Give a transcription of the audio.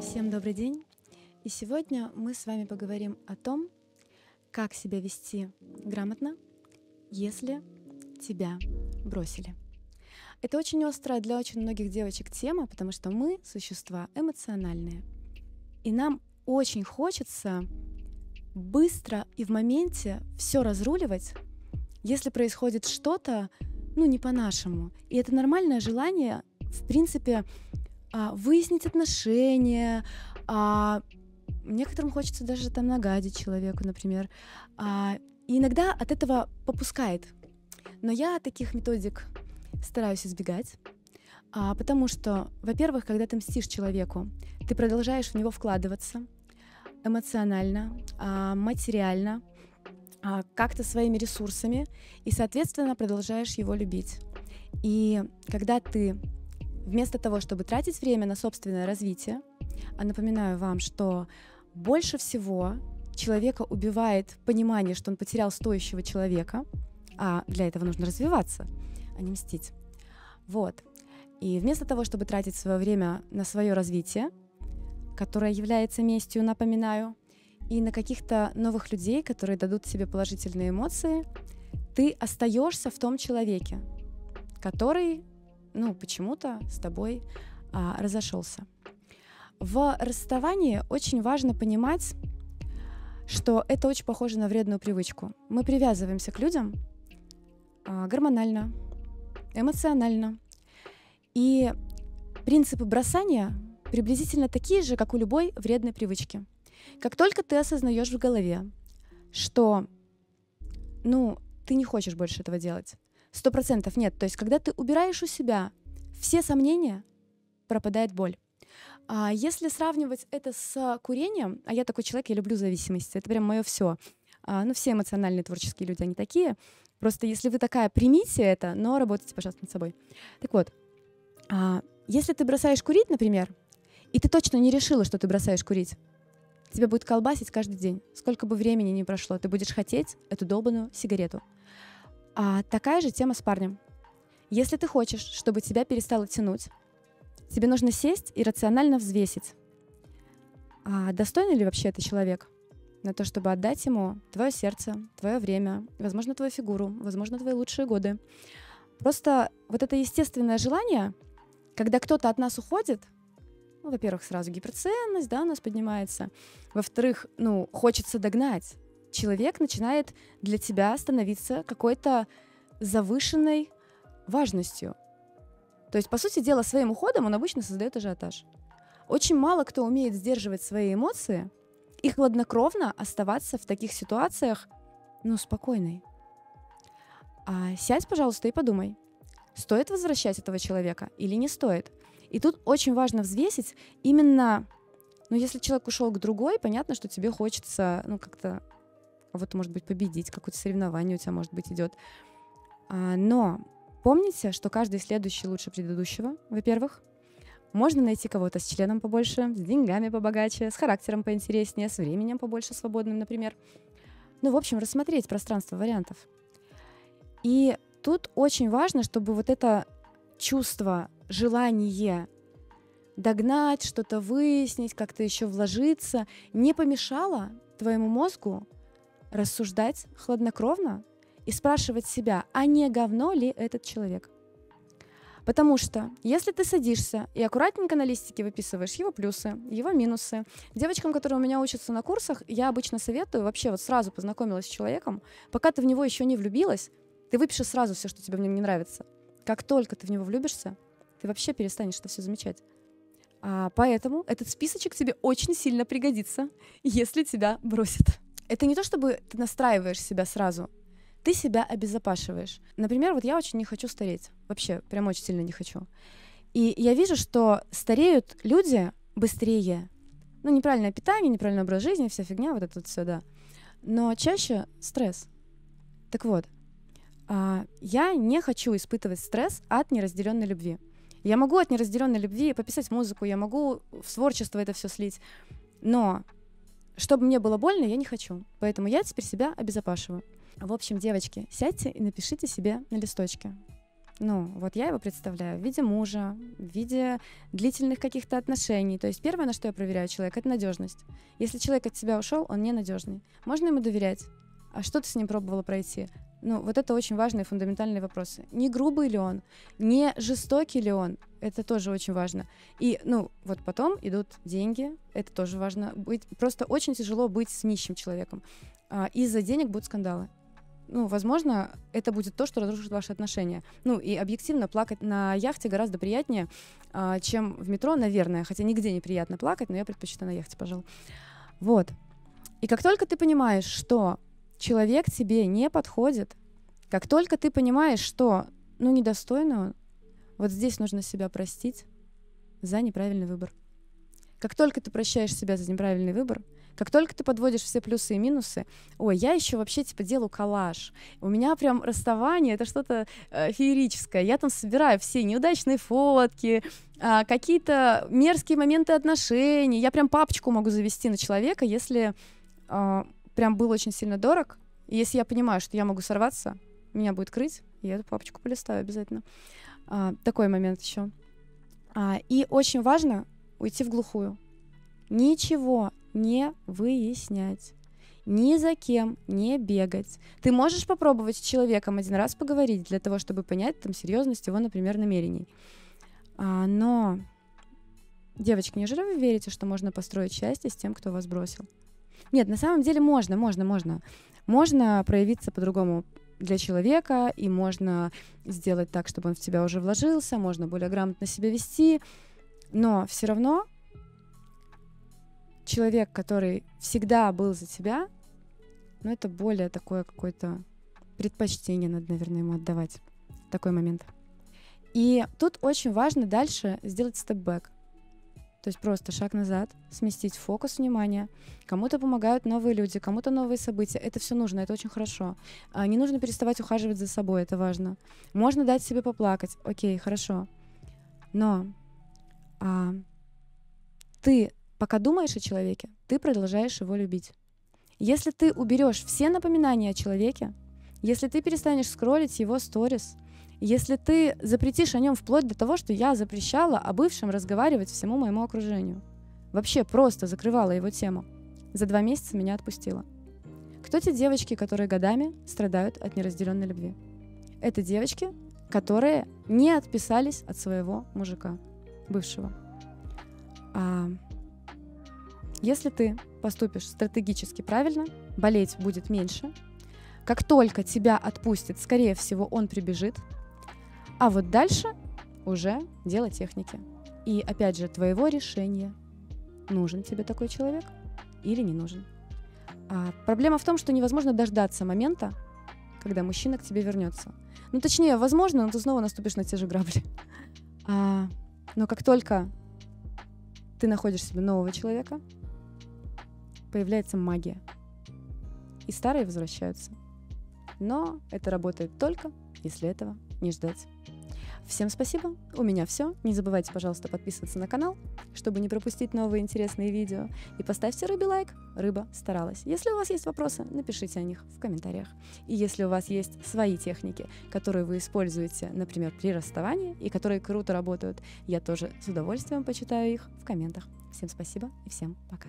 Всем добрый день! И сегодня мы с вами поговорим о том, как себя вести грамотно, если тебя бросили. Это очень острая для очень многих девочек тема, потому что мы существа эмоциональные. И нам очень хочется быстро и в моменте все разруливать, если происходит что-то, ну, не по-нашему. И это нормальное желание, в принципе, а, выяснить отношения, а, некоторым хочется даже там нагадить человеку, например. А, и иногда от этого попускает. Но я таких методик стараюсь избегать, а, потому что, во-первых, когда ты мстишь человеку, ты продолжаешь в него вкладываться эмоционально, а, материально, а, как-то своими ресурсами, и, соответственно, продолжаешь его любить. И когда ты вместо того, чтобы тратить время на собственное развитие, а напоминаю вам, что больше всего человека убивает понимание, что он потерял стоящего человека, а для этого нужно развиваться, а не мстить. Вот. И вместо того, чтобы тратить свое время на свое развитие, которое является местью, напоминаю, и на каких-то новых людей, которые дадут тебе положительные эмоции, ты остаешься в том человеке, который, ну, почему-то с тобой а, разошелся. В расставании очень важно понимать, что это очень похоже на вредную привычку. Мы привязываемся к людям а, гормонально, эмоционально. И принципы бросания приблизительно такие же, как у любой вредной привычки. Как только ты осознаешь в голове, что, ну, ты не хочешь больше этого делать, сто процентов нет. То есть, когда ты убираешь у себя все сомнения, пропадает боль. А если сравнивать это с курением, а я такой человек, я люблю зависимости, это прям мое все. А, ну, все эмоциональные творческие люди, они такие. Просто если вы такая, примите это, но работайте, пожалуйста, над собой. Так вот, а, если ты бросаешь курить, например, и ты точно не решила, что ты бросаешь курить, тебя будет колбасить каждый день. Сколько бы времени ни прошло, ты будешь хотеть эту долбанную сигарету. А такая же тема с парнем. Если ты хочешь, чтобы тебя перестало тянуть, тебе нужно сесть и рационально взвесить, а достойный ли вообще ты человек на то, чтобы отдать ему твое сердце, твое время, возможно, твою фигуру, возможно, твои лучшие годы. Просто вот это естественное желание, когда кто-то от нас уходит, ну, во-первых, сразу гиперценность, да, у нас поднимается. Во-вторых, ну, хочется догнать. Человек начинает для тебя становиться какой-то завышенной важностью. То есть, по сути дела, своим уходом он обычно создает ажиотаж. Очень мало кто умеет сдерживать свои эмоции и хладнокровно оставаться в таких ситуациях, ну, спокойной. А сядь, пожалуйста, и подумай, стоит возвращать этого человека или не стоит. И тут очень важно взвесить именно, ну, если человек ушел к другой, понятно, что тебе хочется, ну, как-то вот, может быть, победить, какое-то соревнование у тебя, может быть, идет. А, но помните, что каждый следующий лучше предыдущего, во-первых. Можно найти кого-то с членом побольше, с деньгами побогаче, с характером поинтереснее, с временем побольше свободным, например. Ну, в общем, рассмотреть пространство вариантов. И тут очень важно, чтобы вот это чувство желание догнать, что-то выяснить, как-то еще вложиться, не помешало твоему мозгу рассуждать хладнокровно и спрашивать себя, а не говно ли этот человек. Потому что если ты садишься и аккуратненько на листике выписываешь его плюсы, его минусы, девочкам, которые у меня учатся на курсах, я обычно советую вообще вот сразу познакомилась с человеком, пока ты в него еще не влюбилась, ты выпишешь сразу все, что тебе в нем не нравится. Как только ты в него влюбишься, ты вообще перестанешь это все замечать. А, поэтому этот списочек тебе очень сильно пригодится, если тебя бросят. Это не то, чтобы ты настраиваешь себя сразу, ты себя обезопашиваешь. Например, вот я очень не хочу стареть. Вообще, прям очень сильно не хочу. И я вижу, что стареют люди быстрее. Ну, неправильное питание, неправильный образ жизни, вся фигня, вот это вот все, да. Но чаще стресс. Так вот, а, я не хочу испытывать стресс от неразделенной любви. Я могу от неразделенной любви пописать музыку, я могу в творчество это все слить, но чтобы мне было больно, я не хочу. Поэтому я теперь себя обезопашиваю. В общем, девочки, сядьте и напишите себе на листочке. Ну, вот я его представляю в виде мужа, в виде длительных каких-то отношений. То есть первое, на что я проверяю человека, это надежность. Если человек от тебя ушел, он ненадежный. Можно ему доверять? А что ты с ним пробовала пройти? Ну, вот это очень важные фундаментальные вопросы. Не грубый ли он, не жестокий ли он, это тоже очень важно. И, ну, вот потом идут деньги, это тоже важно. Быть, просто очень тяжело быть с нищим человеком. А, из-за денег будут скандалы ну, возможно, это будет то, что разрушит ваши отношения. Ну, и объективно плакать на яхте гораздо приятнее, а, чем в метро, наверное. Хотя нигде не приятно плакать, но я предпочитаю на яхте, пожалуй. Вот. И как только ты понимаешь, что человек тебе не подходит, как только ты понимаешь, что, ну, недостойный он, вот здесь нужно себя простить за неправильный выбор. Как только ты прощаешь себя за неправильный выбор, как только ты подводишь все плюсы и минусы, ой, я еще вообще типа делаю коллаж. У меня прям расставание это что-то э, феерическое. Я там собираю все неудачные фотки, э, какие-то мерзкие моменты отношений. Я прям папочку могу завести на человека, если э, прям был очень сильно дорог. И если я понимаю, что я могу сорваться, меня будет крыть, я эту папочку полистаю обязательно. А, такой момент еще. А, и очень важно уйти в глухую. Ничего не выяснять. Ни за кем не бегать. Ты можешь попробовать с человеком один раз поговорить для того, чтобы понять там серьезность его, например, намерений. А, но, девочки, неужели вы верите, что можно построить счастье с тем, кто вас бросил? Нет, на самом деле можно, можно, можно. Можно проявиться по-другому для человека, и можно сделать так, чтобы он в тебя уже вложился, можно более грамотно себя вести, но все равно человек, который всегда был за тебя, ну, это более такое какое-то предпочтение надо, наверное, ему отдавать. Такой момент. И тут очень важно дальше сделать степ-бэк. То есть просто шаг назад, сместить фокус внимания. Кому-то помогают новые люди, кому-то новые события. Это все нужно, это очень хорошо. А, не нужно переставать ухаживать за собой, это важно. Можно дать себе поплакать, окей, хорошо. Но а, ты Пока думаешь о человеке, ты продолжаешь его любить. Если ты уберешь все напоминания о человеке, если ты перестанешь скроллить его сторис, если ты запретишь о нем вплоть до того, что я запрещала о бывшем разговаривать всему моему окружению, вообще просто закрывала его тему, за два месяца меня отпустила. Кто те девочки, которые годами страдают от неразделенной любви? Это девочки, которые не отписались от своего мужика, бывшего. А если ты поступишь стратегически правильно, болеть будет меньше. Как только тебя отпустит, скорее всего, он прибежит. А вот дальше уже дело техники. И опять же, твоего решения, нужен тебе такой человек или не нужен. А проблема в том, что невозможно дождаться момента, когда мужчина к тебе вернется. Ну, точнее, возможно, но ты снова наступишь на те же грабли. А, но как только ты находишь себе нового человека, появляется магия. И старые возвращаются. Но это работает только, если этого не ждать. Всем спасибо, у меня все. Не забывайте, пожалуйста, подписываться на канал, чтобы не пропустить новые интересные видео. И поставьте рыбе лайк, рыба старалась. Если у вас есть вопросы, напишите о них в комментариях. И если у вас есть свои техники, которые вы используете, например, при расставании, и которые круто работают, я тоже с удовольствием почитаю их в комментах. Всем спасибо и всем пока.